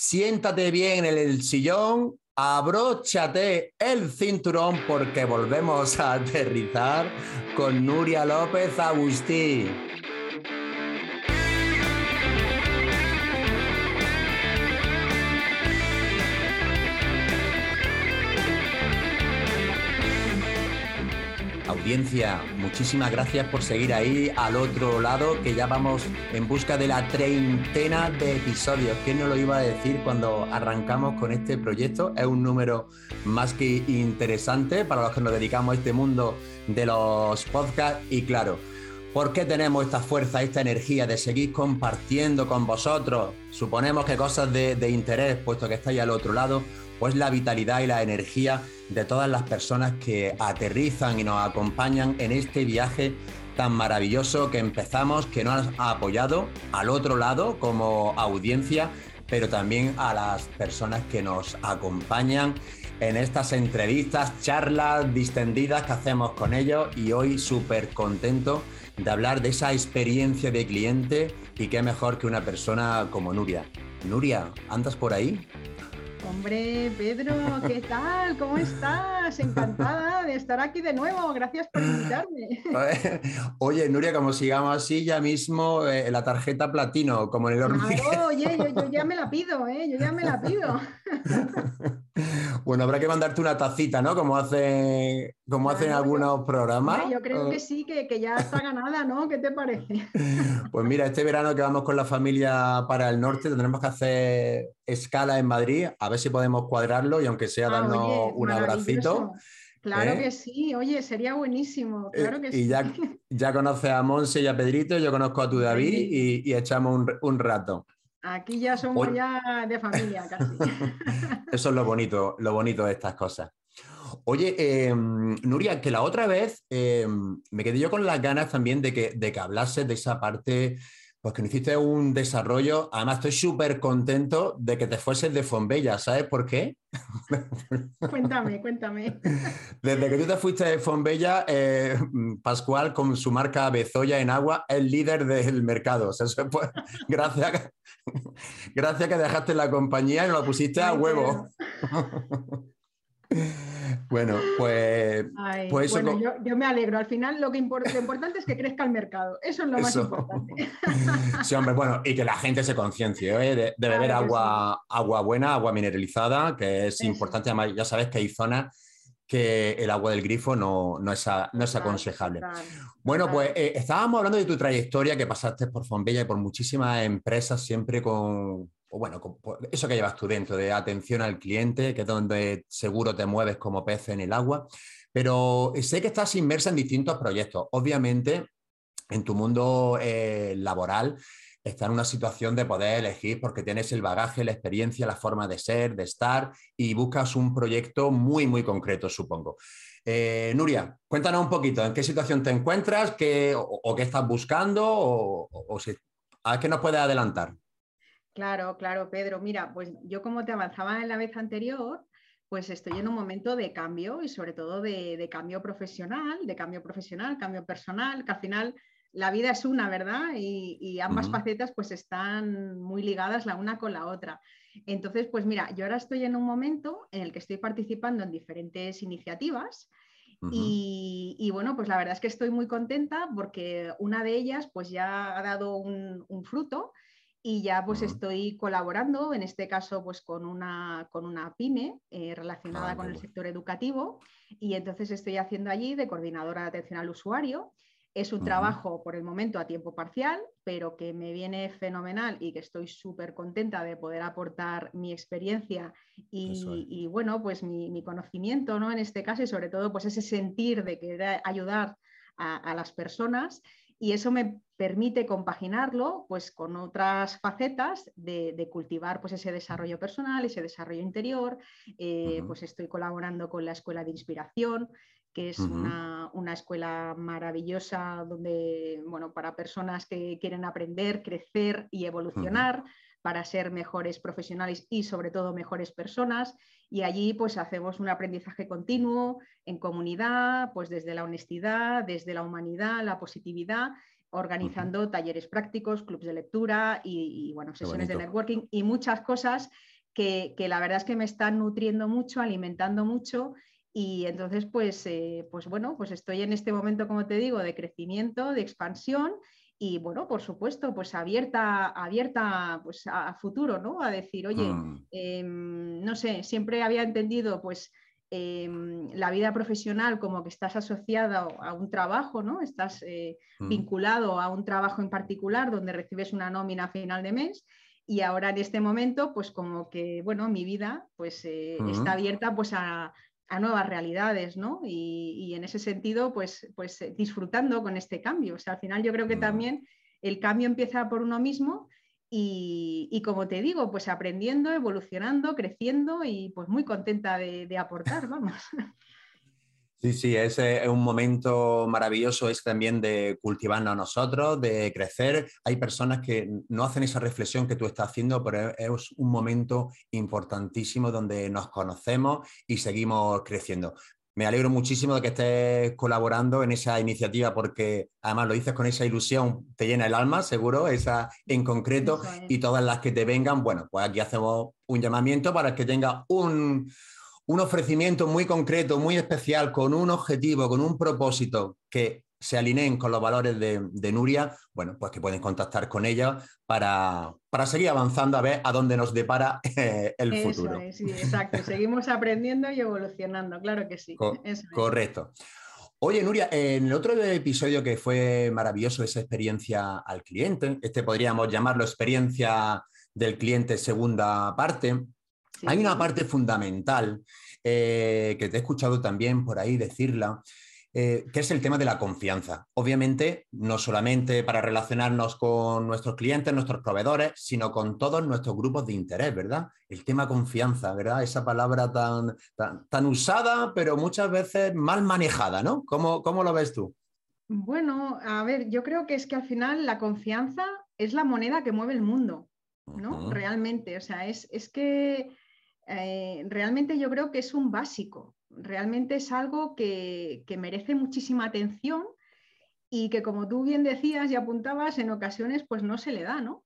siéntate bien en el sillón, abróchate el cinturón porque volvemos a aterrizar con Nuria López Agustí. Muchísimas gracias por seguir ahí al otro lado, que ya vamos en busca de la treintena de episodios. ¿Quién no lo iba a decir cuando arrancamos con este proyecto? Es un número más que interesante para los que nos dedicamos a este mundo de los podcasts y claro, ¿Por qué tenemos esta fuerza, esta energía de seguir compartiendo con vosotros? Suponemos que cosas de, de interés, puesto que estáis al otro lado, pues la vitalidad y la energía de todas las personas que aterrizan y nos acompañan en este viaje tan maravilloso que empezamos, que nos ha apoyado al otro lado como audiencia, pero también a las personas que nos acompañan en estas entrevistas, charlas distendidas que hacemos con ellos y hoy súper contento de hablar de esa experiencia de cliente y qué mejor que una persona como Nuria. Nuria, ¿andas por ahí? Hombre, Pedro, ¿qué tal? ¿Cómo estás? Encantada de estar aquí de nuevo. Gracias por invitarme. Oye, Nuria, como sigamos así, ya mismo eh, la tarjeta platino, como en el hormiguero. oye, yo, ya me la pido, ¿eh? Yo ya me la pido. Bueno, habrá que mandarte una tacita, ¿no? Como, hace, como hacen algunos programas. yo creo que sí, que, que, ya está ganada, ¿no? ¿Qué te parece? Pues mira, este verano que vamos con la familia para el norte, tendremos que hacer escala en Madrid, a ver si podemos cuadrarlo y aunque sea ah, darnos un abracito. Claro ¿eh? que sí, oye, sería buenísimo, eh, claro que y ya, ya conoces a Monse y a Pedrito, yo conozco a tu David y, echamos un, un rato. Aquí ya somos ya de familia casi. Eso es lo bonito, lo bonito de estas cosas. Oye, em, Nuria, que la otra vez em, me quedé yo con las ganas también de que, de que hablases de esa parte, pues que hiciste un desarrollo. Además, estoy súper contento de que te fueses de Fonbella. ¿Sabes por qué? Cuéntame, cuéntame. Desde que tú te fuiste de Fonbella, eh, Pascual, con su marca Bezoya en agua, es líder del mercado. gracias, gracias que dejaste la compañía y nos la pusiste a huevo. Bueno, pues, pues bueno, yo, me alegro. Al final lo que lo importante es que crezca el mercado. Eso es lo más importante. Sí, hombre, bueno, y que la gente se conciencie ¿eh? de, beber agua, agua buena, agua mineralizada, que es importante. Además, ya sabes que hay zonas que el agua del grifo no, no, es, no es, aconsejable. bueno, pues eh, estábamos hablando de tu trayectoria que pasaste por Fonbella y por muchísimas empresas, siempre con, o bueno, eso que llevas tú dentro de atención al cliente, que es donde seguro te mueves como pez en el agua. Pero sé que estás inmersa en distintos proyectos. Obviamente, en tu mundo eh, laboral está en una situación de poder elegir porque tienes el bagaje, la experiencia, la forma de ser, de estar y buscas un proyecto muy, muy concreto, supongo. Eh, Nuria, cuéntanos un poquito en qué situación te encuentras qué, o, qué estás buscando o, si, a qué nos puedes adelantar. Claro, claro, Pedro. Mira, pues yo como te avanzaba en la vez anterior, pues estoy en un momento de cambio y sobre todo de, cambio profesional, de cambio profesional, cambio personal, que al final la vida es una, ¿verdad? Y, ambas facetas pues están muy ligadas la una con la otra. Entonces, pues mira, yo ahora estoy en un momento en el que estoy participando en diferentes iniciativas y, bueno, pues la verdad es que estoy muy contenta porque una de ellas pues ya ha dado un, fruto y ya pues estoy colaborando, en este caso pues con una, con una pyme eh, relacionada ah, con el sector educativo y entonces estoy haciendo allí de coordinadora de atención al usuario. Es un trabajo por el momento a tiempo parcial, pero que me viene fenomenal y que estoy súper contenta de poder aportar mi experiencia y, bueno, pues mi, conocimiento, ¿no? En este caso y sobre todo pues ese sentir de querer ayudar a, las personas y eso me permite compaginarlo pues con otras facetas de, cultivar pues ese desarrollo personal, ese desarrollo interior, eh, pues estoy colaborando con la Escuela de Inspiración, que es una, escuela maravillosa donde, bueno, para personas que quieren aprender, crecer y evolucionar, para ser mejores profesionales y sobre todo mejores personas. Y allí pues hacemos un aprendizaje continuo en comunidad, pues desde la honestidad, desde la humanidad, la positividad organizando talleres prácticos, clubs de lectura y, bueno, sesiones de networking y muchas cosas que, la verdad es que me están nutriendo mucho, alimentando mucho. Y entonces, pues, eh, pues bueno, pues estoy en este momento, como te digo, de crecimiento, de expansión y bueno, por supuesto, pues abierta, abierta pues, a, futuro, ¿no? A decir, oye, mm. em, no sé, siempre había entendido pues em, la vida profesional como que estás asociada a un trabajo, ¿no? Estás eh, mm. vinculado a un trabajo en particular donde recibes una nómina a final de mes y ahora en este momento, pues como que, bueno, mi vida pues eh, mm. está abierta pues a, a nuevas realidades, ¿no? Y, en ese sentido, pues, pues eh, disfrutando con este cambio. O sea, al final yo creo que también el cambio empieza por uno mismo y, como te digo, pues aprendiendo, evolucionando, creciendo y pues muy contenta de, de aportar, vamos. Sí, sí, es, un momento maravilloso es también de cultivarnos a nosotros, de crecer. Hay personas que no hacen esa reflexión que tú estás haciendo, pero es un momento importantísimo donde nos conocemos y seguimos creciendo. Me alegro muchísimo de que estés colaborando en esa iniciativa porque además lo dices con esa ilusión, te llena el alma, seguro, esa en concreto, y todas las que te vengan, bueno, pues aquí hacemos un llamamiento para que tenga un, un ofrecimiento muy concreto, muy especial, con un objetivo, con un propósito que se alineen con los valores de, Nuria, bueno, pues que pueden contactar con ella para, seguir avanzando a ver a dónde nos depara eh, el futuro. sí, exacto. Seguimos aprendiendo y evolucionando, claro que sí. correcto. Oye, Nuria, en el otro episodio que fue maravilloso, esa experiencia al cliente, este podríamos llamarlo experiencia del cliente segunda parte, hay una parte fundamental eh, que te he escuchado también por ahí decirla, eh, que es el tema de la confianza. Obviamente, no solamente para relacionarnos con nuestros clientes, nuestros proveedores, sino con todos nuestros grupos de interés, ¿verdad? El tema confianza, ¿verdad? Esa palabra tan, tan, usada, pero muchas veces mal manejada, ¿no? ¿Cómo, ¿Cómo lo ves tú? Bueno, a ver, yo creo que es que al final la confianza es la moneda que mueve el mundo, ¿no? Realmente, o sea, es, es que eh, realmente yo creo que es un básico, realmente es algo que, merece muchísima atención y que como tú bien decías y apuntabas, en ocasiones pues no se le da, ¿no?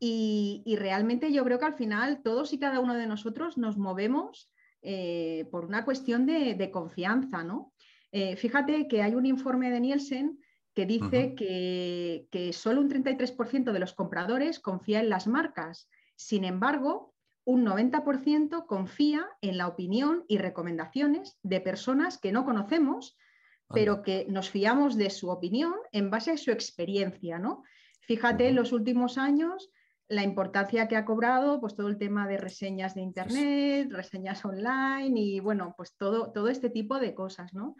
Y, realmente yo creo que al final todos y cada uno de nosotros nos movemos eh, por una cuestión de, confianza, ¿no? Eh, fíjate que hay un informe de Nielsen que dice que, que, solo un 33% de los compradores confía en las marcas. Sin embargo, un 90% confía en la opinión y recomendaciones de personas que no conocemos, pero que nos fiamos de su opinión en base a su experiencia, ¿no? Fíjate en los últimos años la importancia que ha cobrado pues todo el tema de reseñas de internet, reseñas online y bueno, pues todo, todo este tipo de cosas, ¿no?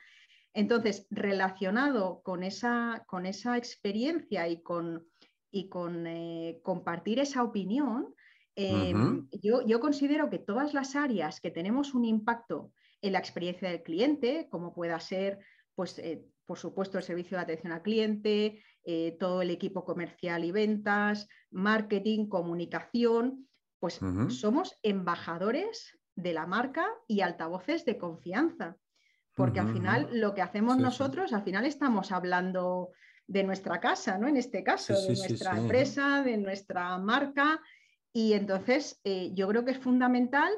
Entonces, relacionado con esa, con esa experiencia y con, y con eh, compartir esa opinión, Em, yo, considero que todas las áreas que tenemos un impacto en la experiencia del cliente, como pueda ser, pues, eh, por supuesto, el servicio de atención al cliente, eh, todo el equipo comercial y ventas, marketing, comunicación, pues somos embajadores de la marca y altavoces de confianza. Porque al final lo que hacemos nosotros, al final estamos hablando de nuestra casa, ¿no? En este caso, de nuestra empresa, de nuestra marca, y entonces eh, yo creo que es fundamental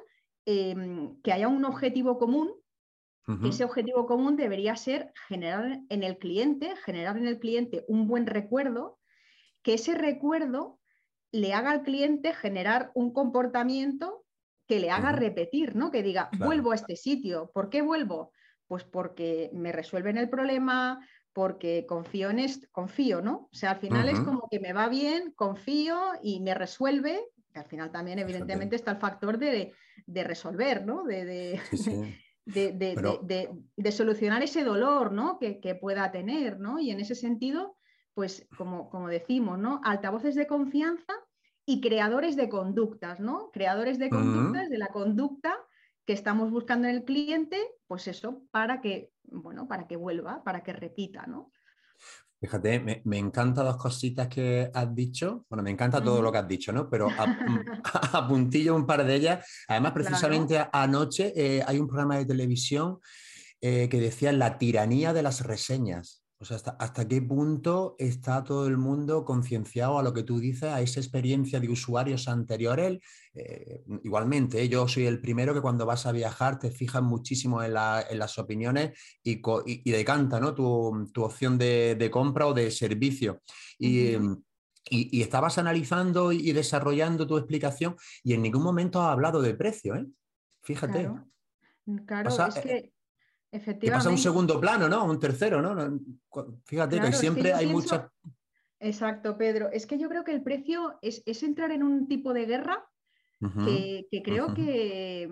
em, que haya un objetivo común. Ese objetivo común debería ser generar en el cliente, generar en el cliente un buen recuerdo, que ese recuerdo le haga al cliente generar un comportamiento que le haga repetir, ¿no? Que diga, vuelvo a este sitio. ¿Por qué vuelvo? Pues porque me resuelven el problema, porque confío en esto, confío, ¿no? O sea, al final es como que me va bien, confío y me resuelve al final también evidentemente está el factor de, resolver, ¿no? De, de, solucionar ese dolor ¿no? que, pueda tener, ¿no? Y en ese sentido, pues como, como decimos, ¿no? Altavoces de confianza y creadores de conductas, ¿no? Creadores de conductas, de la conducta que estamos buscando en el cliente, pues eso, para que, bueno, para que vuelva, para que repita, ¿no? Fíjate, me, me encantan dos cositas que has dicho. Bueno, me encanta todo lo que has dicho, ¿no? Pero apuntillo un par de ellas. Además, precisamente anoche eh, hay un programa de televisión eh, que decía la tiranía de las reseñas. O sea, ¿hasta, qué punto está todo el mundo concienciado a lo que tú dices, a esa experiencia de usuarios anteriores? Eh, igualmente, ¿eh? yo soy el primero que cuando vas a viajar te fijas muchísimo en, las opiniones y, y, decanta ¿no? tu, opción de, compra o de servicio. Y, y, estabas analizando y desarrollando tu explicación y en ningún momento has hablado de precio, ¿eh? Fíjate. Claro, es que Efectivamente. pasa un segundo plano, ¿no? Un tercero, ¿no? Fíjate que siempre hay muchas. Exacto, Pedro. Es que yo creo que el precio es, entrar en un tipo de guerra que, creo que,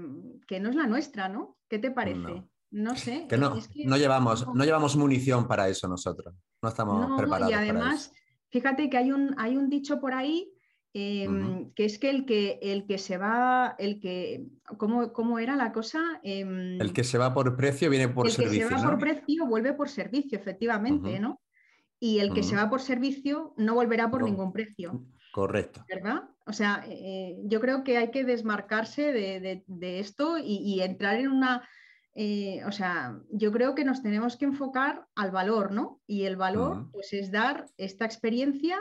no es la nuestra, ¿no? ¿Qué te parece? No, sé. Que no, no, llevamos, no. llevamos munición para eso nosotros. No estamos preparados. Y además, fíjate que hay un, hay un dicho por ahí Em, que es que el, que el que se va, el que, ¿cómo, cómo era la cosa? Em, el que se va por precio viene por servicio. El que se va por precio vuelve por servicio, efectivamente, ¿no? Y el que se va por servicio no volverá por ningún precio. Correcto. ¿Verdad? O sea, eh, yo creo que hay que desmarcarse de, esto y, entrar en una... Eh, o sea, yo creo que nos tenemos que enfocar al valor, ¿no? Y el valor, pues, es dar esta experiencia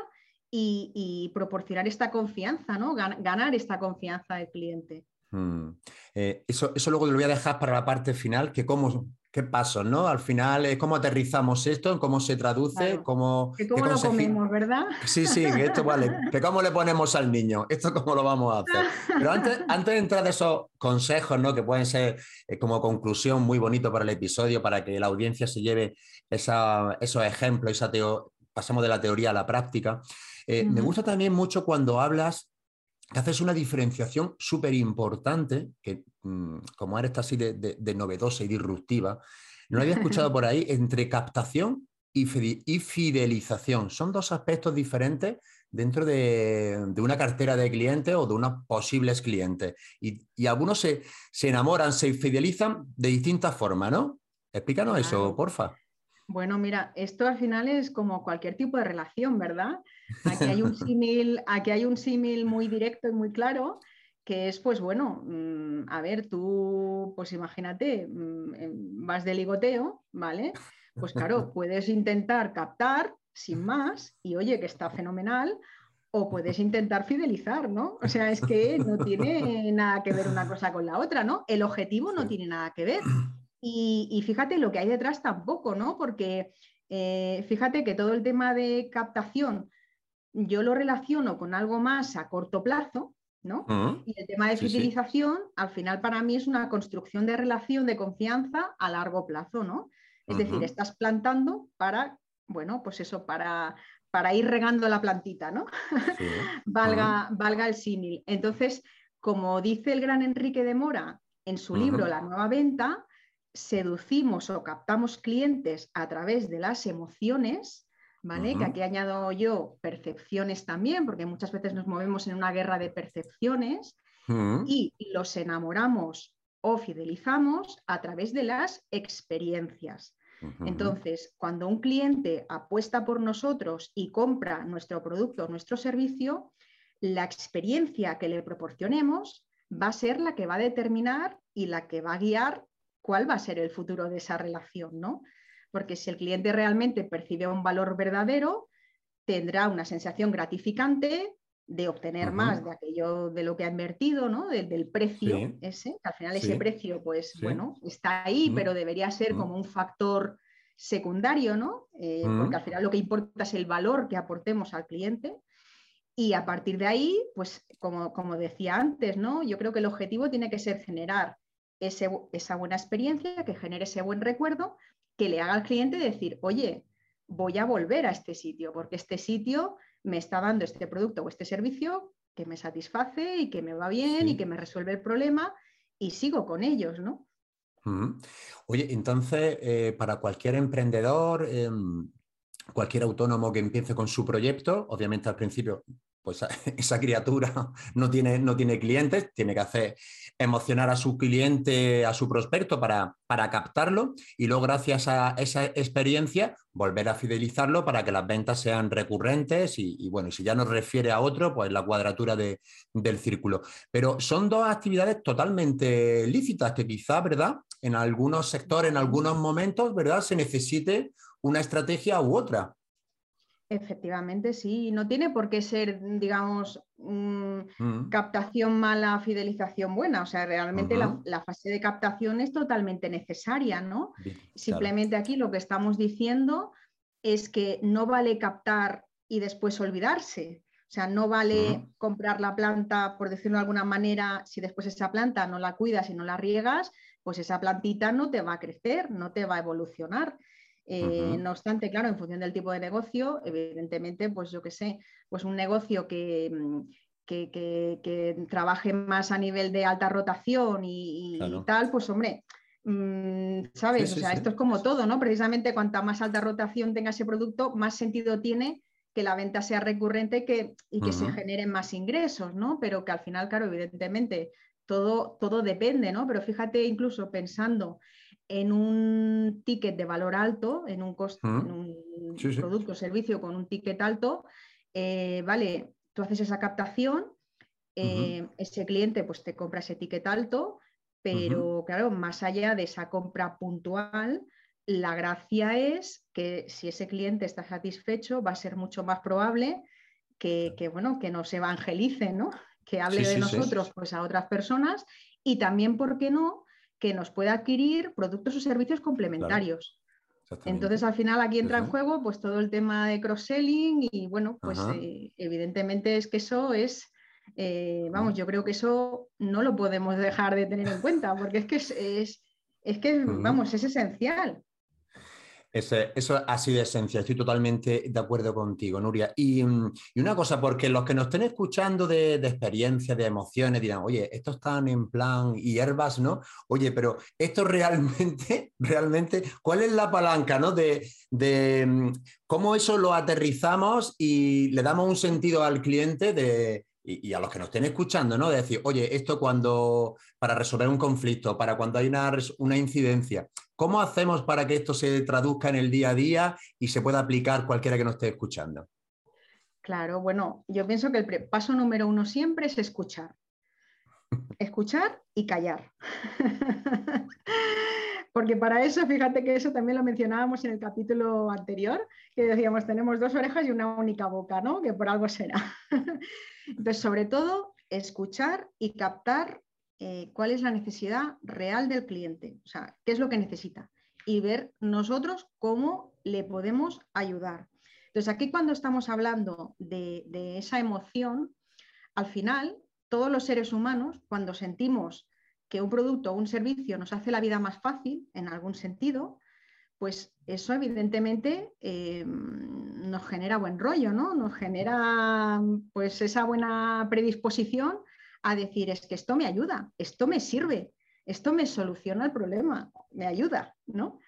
y, proporcionar esta confianza, ¿no? ganar esta confianza del cliente. Hmm. Eh, eso, eso, luego lo voy a dejar para la parte final, que cómo, qué pasos, ¿no? Al final es cómo aterrizamos esto, cómo se traduce, cómo... Que cómo lo comemos, ¿verdad? Sí, sí, que esto vale, que cómo le ponemos al niño, esto cómo lo vamos a hacer. Pero antes, antes de entrar de esos consejos, ¿no? Que pueden ser eh, como conclusión muy bonito para el episodio, para que la audiencia se lleve esa, esos ejemplos, esa teo, pasamos de la teoría a la práctica. Eh, me gusta también mucho cuando hablas, que haces una diferenciación súper importante, que mm, como eres así de, novedosa y disruptiva, no había escuchado por ahí, entre captación y, fidelización. Son dos aspectos diferentes dentro de, una cartera de clientes o de unos posibles clientes. Y, algunos se, enamoran, se fidelizan de distintas formas, ¿no? Explícanos eso, porfa. Bueno, mira, esto al final es como cualquier tipo de relación, ¿verdad? Aquí hay un símil, aquí hay un símil muy directo y muy claro, que es, pues bueno, mm, a ver, tú, pues imagínate, mm, vas de ligoteo, ¿vale? Pues claro, puedes intentar captar sin más y oye, que está fenomenal, o puedes intentar fidelizar, ¿no? O sea, es que no tiene nada que ver una cosa con la otra, ¿no? El objetivo no tiene nada que ver. Y, fíjate lo que hay detrás tampoco, ¿no? Porque eh, fíjate que todo el tema de captación yo lo relaciono con algo más a corto plazo, ¿no? Y el tema de fidelización, al final para mí es una construcción de relación de confianza a largo plazo, ¿no? Es decir, estás plantando para, bueno, pues eso, para, para ir regando la plantita, ¿no? valga, valga el símil. Entonces, como dice el gran Enrique de Mora en su libro La nueva venta, seducimos o captamos clientes a través de las emociones, ¿vale? Que aquí añado yo percepciones también, porque muchas veces nos movemos en una guerra de percepciones y los enamoramos o fidelizamos a través de las experiencias. Entonces, cuando un cliente apuesta por nosotros y compra nuestro producto o nuestro servicio, la experiencia que le proporcionemos va a ser la que va a determinar y la que va a guiar cuál va a ser el futuro de esa relación, ¿no? Porque si el cliente realmente percibe un valor verdadero, tendrá una sensación gratificante de obtener más de aquello de lo que ha invertido, ¿no? del precio ese, al final ese precio, pues bueno, está ahí, pero debería ser como un factor secundario, ¿no? Eh, porque al final lo que importa es el valor que aportemos al cliente. Y a partir de ahí, pues como, como decía antes, ¿no? Yo creo que el objetivo tiene que ser generar esa buena experiencia, que genere ese buen recuerdo, que le haga al cliente decir, oye, voy a volver a este sitio, porque este sitio me está dando este producto o este servicio que me satisface y que me va bien y que me resuelve el problema y sigo con ellos, ¿no? Oye, entonces, eh, para cualquier emprendedor, em, cualquier autónomo que empiece con su proyecto, obviamente al principio pues esa criatura no tiene, no tiene clientes, tiene que hacer emocionar a su cliente, a su prospecto para, para captarlo y luego gracias a esa experiencia volver a fidelizarlo para que las ventas sean recurrentes y, bueno, si ya nos refiere a otro, pues la cuadratura del círculo. Pero son dos actividades totalmente lícitas que quizá, ¿verdad? En algunos sectores, en algunos momentos, ¿verdad? Se necesite una estrategia u otra. Efectivamente, sí. No tiene por qué ser, digamos, mm. captación mala, fidelización buena. O sea, realmente la, fase de captación es totalmente necesaria, ¿no? Simplemente aquí lo que estamos diciendo es que no vale captar y después olvidarse. O sea, no vale comprar la planta, por decirlo de alguna manera, si después esa planta no la cuidas y no la riegas, pues esa plantita no te va a crecer, no te va a evolucionar. Eh, no obstante, claro, en función del tipo de negocio, evidentemente, pues yo qué sé, pues un negocio que, mm, que, trabaje más a nivel de alta rotación y, tal, pues hombre, mm, ¿sabes? o sea, esto es como todo, ¿no? Precisamente cuanta más alta rotación tenga ese producto, más sentido tiene que la venta sea recurrente que, y que se generen más ingresos, ¿no? Pero que al final, claro, evidentemente, todo, todo depende, ¿no? Pero fíjate, incluso pensando en un ticket de valor alto, en un, costo, en un producto o servicio con un ticket alto, eh, vale, tú haces esa captación, eh, ese cliente pues te compra ese ticket alto, pero claro, más allá de esa compra puntual, la gracia es que si ese cliente está satisfecho, va a ser mucho más probable que, bueno, que nos evangelice, ¿no? que hable de nosotros pues, a otras personas y también, ¿por qué no?, que nos pueda adquirir productos o servicios complementarios. Entonces, al final aquí entra en juego pues todo el tema de cross-selling y bueno, pues eh, evidentemente es que eso es, eh, vamos, yo creo que eso no lo podemos dejar de tener en cuenta porque es que es, es, que, vamos, es esencial eso ha sido esencia, estoy totalmente de acuerdo contigo, Nuria. Y, mm, una cosa, porque los que nos estén escuchando de, de de emociones, dirán, oye, estos están en plan hierbas, ¿no? Oye, pero esto realmente, realmente, ¿cuál es la palanca, ¿no? De, de mm, cómo eso lo aterrizamos y le damos un sentido al cliente de, y, a los que nos estén escuchando, ¿no? De decir, oye, esto cuando, para resolver un conflicto, para cuando hay una, una, incidencia, ¿cómo hacemos para que esto se traduzca en el día a día y se pueda aplicar cualquiera que nos esté escuchando? Claro, bueno, yo pienso que el paso número uno siempre es escuchar. Escuchar y callar. Porque para eso, fíjate que eso también lo mencionábamos en el capítulo anterior, que decíamos, tenemos dos orejas y una única boca, ¿no? Que por algo será. Entonces, sobre todo, escuchar y captar eh, cuál es la necesidad real del cliente, o sea, qué es lo que necesita y ver nosotros cómo le podemos ayudar. Entonces, aquí cuando estamos hablando de, esa emoción, al final, todos los seres humanos, cuando sentimos que un producto o un servicio nos hace la vida más fácil en algún sentido, pues eso evidentemente eh, nos genera buen rollo, ¿no? Nos genera pues esa buena predisposición a decir, es que esto me ayuda, esto me sirve, esto me soluciona el problema, me ayuda, ¿no?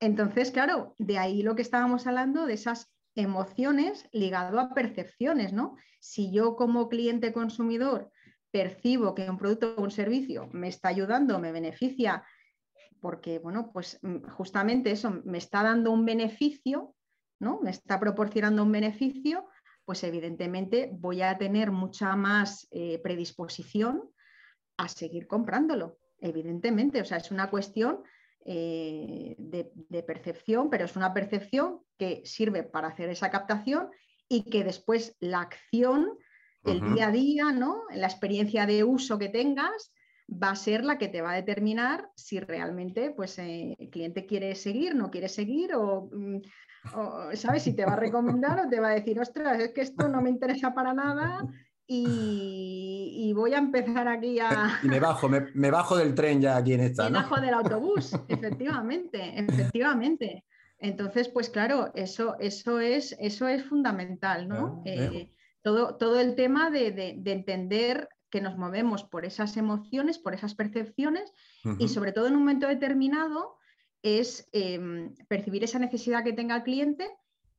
Entonces, claro, de ahí lo que estábamos hablando, de esas emociones ligado a percepciones, ¿no? Si yo como cliente consumidor percibo que un producto o un servicio me está ayudando, me beneficia, porque, bueno, pues mm, justamente eso me está dando un beneficio, ¿no? Me está proporcionando un beneficio, pues evidentemente voy a tener mucha más eh, predisposición a seguir comprándolo, evidentemente. O sea, es una cuestión eh, de, percepción, pero es una percepción que sirve para hacer esa captación y que después la acción, el día a día, ¿no? la experiencia de uso que tengas, va a ser la que te va a determinar si realmente pues, eh, el cliente quiere seguir, no quiere seguir o, mm, ¿sabes? Si te va a recomendar o te va a decir, ostras, es que esto no me interesa para nada y, voy a empezar aquí a... Y me bajo, me, bajo del tren ya aquí en esta. Me bajo del autobús, efectivamente, efectivamente. Entonces, pues claro, eso, eso, es, eso es fundamental, ¿no? Eh, todo, todo el tema de, de entender que nos movemos por esas emociones, por esas percepciones y sobre todo en un momento determinado es em, percibir esa necesidad que tenga el cliente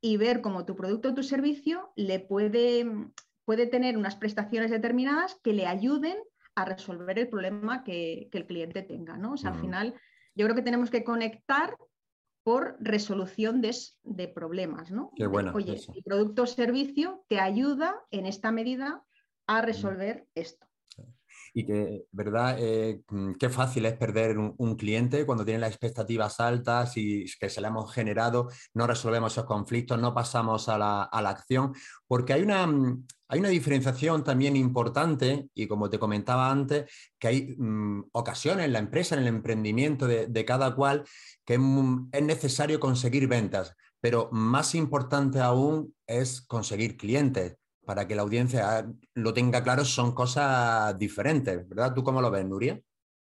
y ver cómo tu producto o tu servicio le puede, puede tener unas prestaciones determinadas que le ayuden a resolver el problema que, el cliente tenga. ¿no? O sea, al final yo creo que tenemos que conectar por resolución de, problemas. ¿no? Oye, el producto o servicio te ayuda en esta medida a resolver esto. Y que, ¿verdad? Eh, mm, qué fácil es perder un, cliente cuando tiene las expectativas altas y que se le hemos generado, no resolvemos esos conflictos, no pasamos a la, acción, porque hay una, mm, hay una diferenciación también importante y como te comentaba antes, que hay mm, ocasiones en la empresa, en el emprendimiento de, cada cual, que es necesario conseguir ventas, pero más importante aún es conseguir clientes para que la audiencia lo tenga claro, son cosas diferentes, ¿verdad? ¿Tú cómo lo ves, Nuria?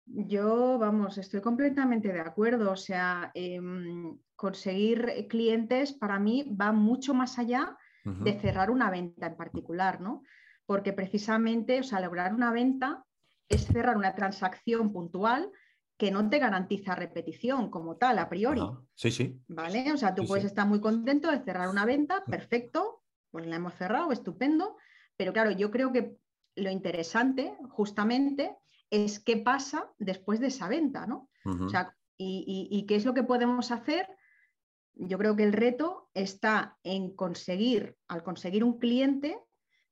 Yo, vamos, estoy completamente de acuerdo. O sea, em, conseguir clientes para mí va mucho más allá de cerrar una venta en particular, ¿no? Porque precisamente, o sea, lograr una venta es cerrar una transacción puntual que no te garantiza repetición como tal, a priori. Sí, sí. ¿Vale? O sea, tú puedes estar muy contento de cerrar una venta, perfecto, pues la hemos cerrado, estupendo, pero claro, yo creo que lo interesante justamente es qué pasa después de esa venta, ¿no? o sea, y, qué es lo que podemos hacer. Yo creo que el reto está en conseguir, al conseguir un cliente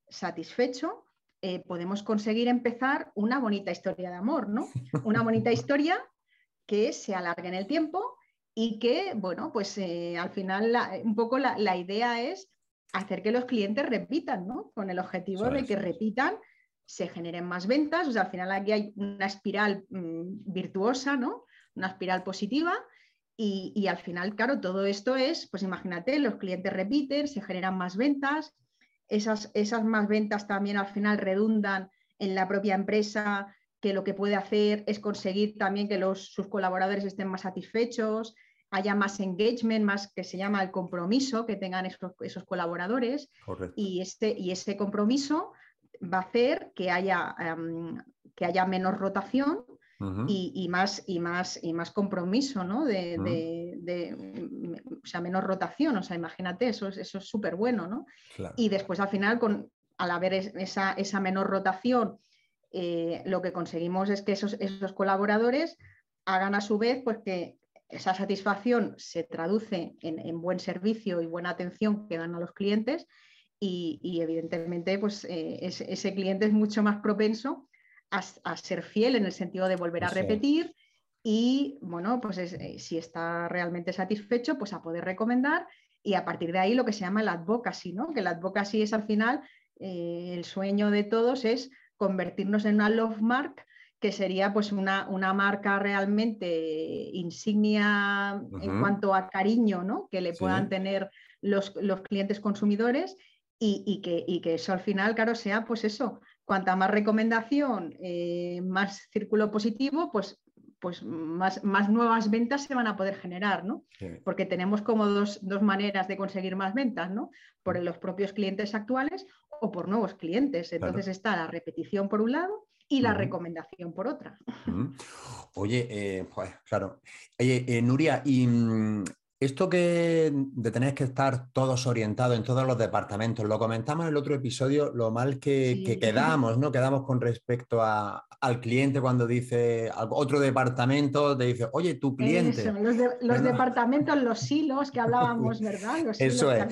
satisfecho, eh, podemos conseguir empezar una bonita historia de amor, ¿no? Una bonita historia que se alargue en el tiempo y que, bueno, pues eh, al final un poco la idea es hacer que los clientes repitan, ¿no? Con el objetivo de que repitan, se generen más ventas. O sea, al final aquí hay una espiral mm, virtuosa, ¿no? Una espiral positiva. Y, al final, claro, todo esto es, pues imagínate, los clientes repiten, se generan más ventas, esas, esas más ventas también al final redundan en la propia empresa, que lo que puede hacer es conseguir también que los, sus colaboradores estén más satisfechos, haya más engagement, más que se llama el compromiso que tengan esos, colaboradores. Y, este, y ese compromiso va a hacer que haya, em, que haya menos rotación y, más, y, más, y más compromiso, ¿no? De, o sea, menos rotación, o sea, imagínate, eso es súper eso bueno, ¿no? Y después al final, con, al haber esa, esa menor rotación, eh, lo que conseguimos es que esos, esos colaboradores hagan a su vez pues que esa satisfacción se traduce en, buen servicio y buena atención que dan a los clientes y, evidentemente pues, eh, ese, cliente es mucho más propenso a, ser fiel en el sentido de volver a repetir y bueno, pues eh, si está realmente satisfecho, pues a poder recomendar y a partir de ahí lo que se llama el advocacy, ¿no? que el advocacy es al final eh, el sueño de todos es convertirnos en una love mark que sería pues una, marca realmente insignia en cuanto a cariño ¿no? que le puedan tener los, clientes consumidores y, que, que, eso al final, claro, sea pues eso, cuanta más recomendación, eh, más círculo positivo, pues, pues más, más, nuevas ventas se van a poder generar, ¿no? Porque tenemos como dos, maneras de conseguir más ventas, ¿no? Por los propios clientes actuales o por nuevos clientes. Entonces está la repetición por un lado y la recomendación por otra. Oye, eh, pues claro. Oye, eh, Nuria, y mm, esto que de tener que estar todos orientados en todos los departamentos, lo comentamos en el otro episodio, lo mal que, quedamos, ¿no? Quedamos con respecto al cliente cuando dice otro departamento, te dice, oye, tu cliente. los, departamentos, los silos que hablábamos, ¿verdad? Los Eso es.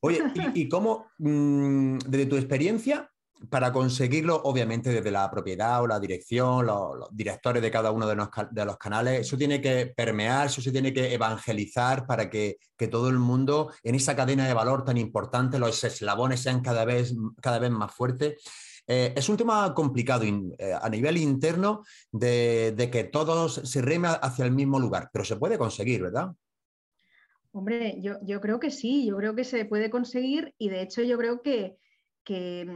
Oye, ¿y, cómo, mm, desde tu experiencia, para conseguirlo, obviamente desde la propiedad o la dirección, los, directores de cada uno de los, canales, eso tiene que permear, eso se tiene que evangelizar para que, todo el mundo en esa cadena de valor tan importante, los eslabones sean cada vez, cada vez más fuertes. Eh, es un tema complicado eh, a nivel interno de, que todos se remen hacia el mismo lugar, pero se puede conseguir, ¿verdad? Hombre, yo, creo que sí, yo creo que se puede conseguir y de hecho yo creo que, que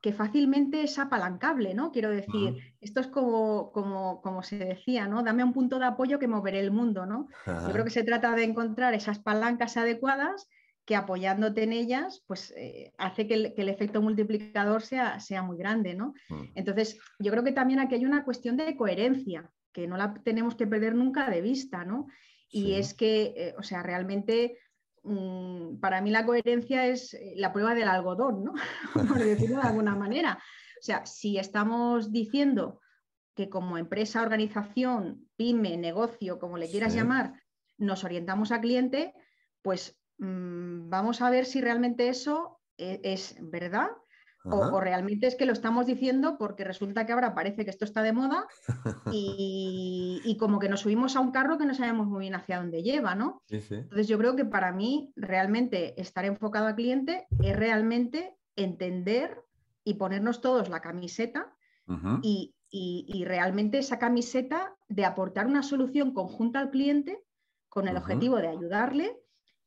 que fácilmente es apalancable, ¿no? Quiero decir, esto es como, como, se decía, ¿no? Dame un punto de apoyo que moveré el mundo, ¿no? Yo creo que se trata de encontrar esas palancas adecuadas que apoyándote en ellas, pues eh, hace que el, efecto multiplicador sea, sea muy grande, ¿no? Mm. Entonces, yo creo que también aquí hay una cuestión de coherencia, que no la tenemos que perder nunca de vista, ¿no? Y es que, eh, o sea, realmente para mí la coherencia es eh, la prueba del algodón, ¿no? Por decirlo de alguna manera. O sea, si estamos diciendo que como empresa, organización, pyme, negocio, como le quieras llamar, nos orientamos a cliente, pues mm, vamos a ver si realmente eso e, es, verdad o, realmente es que lo estamos diciendo porque resulta que ahora parece que esto está de moda y, como que nos subimos a un carro que no sabemos muy bien hacia dónde lleva, ¿no? Entonces yo creo que para mí realmente estar enfocado al cliente es realmente entender y ponernos todos la camiseta y, realmente esa camiseta de aportar una solución conjunta al cliente con el objetivo de ayudarle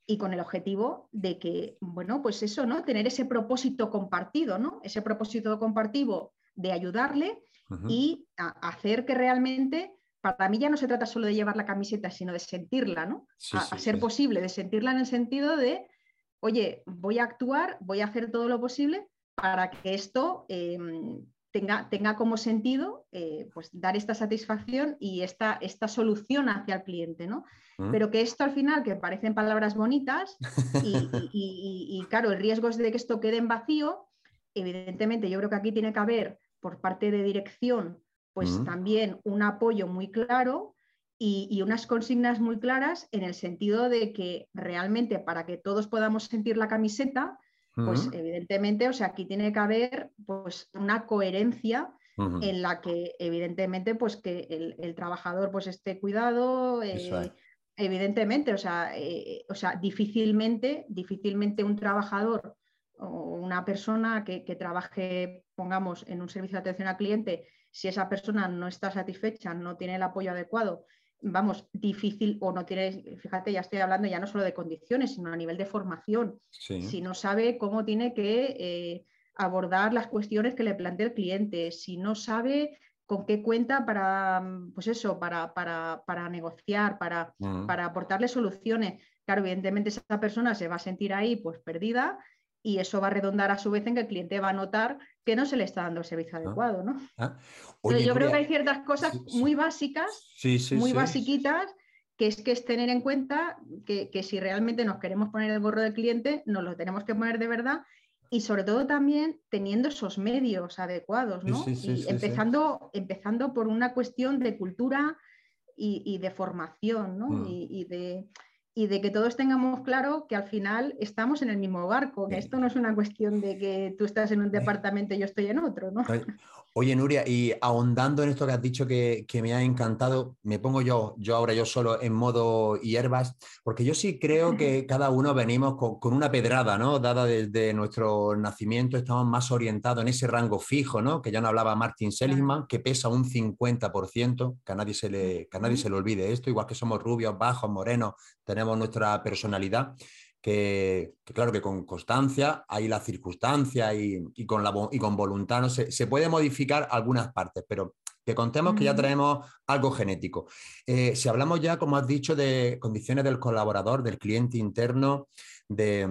y con el objetivo de que, bueno, pues eso, ¿no? Tener ese propósito compartido, ¿no? Ese propósito compartido de ayudarle y hacer que realmente, para mí ya no se trata solo de llevar la camiseta, sino de sentirla, ¿no? a, ser posible, de sentirla en el sentido de, oye, voy a actuar, voy a hacer todo lo posible para que esto em, tenga, tenga, como sentido eh, pues dar esta satisfacción y esta, esta solución hacia el cliente, ¿no? Pero que esto al final, que parecen palabras bonitas, y, claro, el riesgo es de que esto quede en vacío, evidentemente yo creo que aquí tiene que haber por parte de dirección, pues también un apoyo muy claro y, unas consignas muy claras en el sentido de que realmente para que todos podamos sentir la camiseta, pues evidentemente, o sea, aquí tiene que haber pues una coherencia en la que evidentemente pues que el, trabajador pues esté cuidado, eh, Evidentemente, o sea, eh, o sea, difícilmente, difícilmente un trabajador o una persona que, trabaje, pongamos, en un servicio de atención al cliente, si esa persona no está satisfecha, no tiene el apoyo adecuado, vamos, difícil o no tiene, fíjate, ya estoy hablando ya no solo de condiciones, sino a nivel de formación. Si no sabe cómo tiene que eh, abordar las cuestiones que le plantea el cliente, si no sabe con qué cuenta para, pues eso, para, para, negociar, para, mm. para, aportarle soluciones. Claro, evidentemente esa persona se va a sentir ahí pues perdida y eso va a redondar a su vez en que el cliente va a notar que no se le está dando el servicio ah. adecuado, ¿no? Ah. yo creo que hay ciertas cosas muy básicas, muy basiquitas, que es que es tener en cuenta que, que, si realmente nos queremos poner el gorro del cliente, nos lo tenemos que poner de verdad y sobre todo también teniendo esos medios adecuados, ¿no? y empezando, empezando por una cuestión de cultura y, de formación, ¿no? Mm. Y, de, y, de, que todos tengamos claro que al final estamos en el mismo barco, que esto no es una cuestión de que tú estás en un departamento y yo estoy en otro, ¿no? Oye, Nuria, y ahondando en esto que has dicho que, me ha encantado, me pongo yo, yo ahora yo solo en modo hierbas, porque yo sí creo que cada uno venimos con, una pedrada, ¿no? Dada desde nuestro nacimiento, estamos más orientados en ese rango fijo, ¿no? Que ya no hablaba Martin Seligman, que pesa un 50%, que a nadie se le, que a nadie se le olvide esto, igual que somos rubios, bajos, morenos, tenemos nuestra personalidad que, claro que con constancia, hay la circunstancia y, con, la, y con voluntad no se, puede modificar algunas partes, pero que contemos que ya tenemos algo genético. Eh, si hablamos ya, como has dicho, de condiciones del colaborador, del cliente interno, de,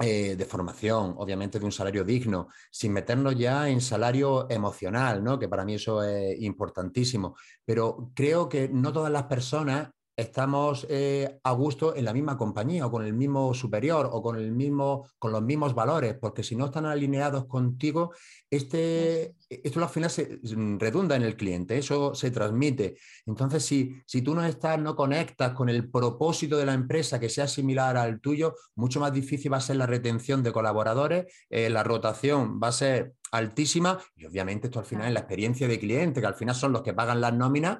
eh, de, formación, obviamente de un salario digno, sin meternos ya en salario emocional, ¿no? que para mí eso es importantísimo. Pero creo que no todas las personas estamos eh, a gusto en la misma compañía o con el mismo superior o con, el mismo, con los mismos valores, porque si no están alineados contigo, este, esto al final se mm, redunda en el cliente, eso se transmite. Entonces, si, si tú no estás, no conectas con el propósito de la empresa que sea similar al tuyo, mucho más difícil va a ser la retención de colaboradores, eh, la rotación va a ser altísima y obviamente esto al final es la experiencia de cliente, que al final son los que pagan las nóminas,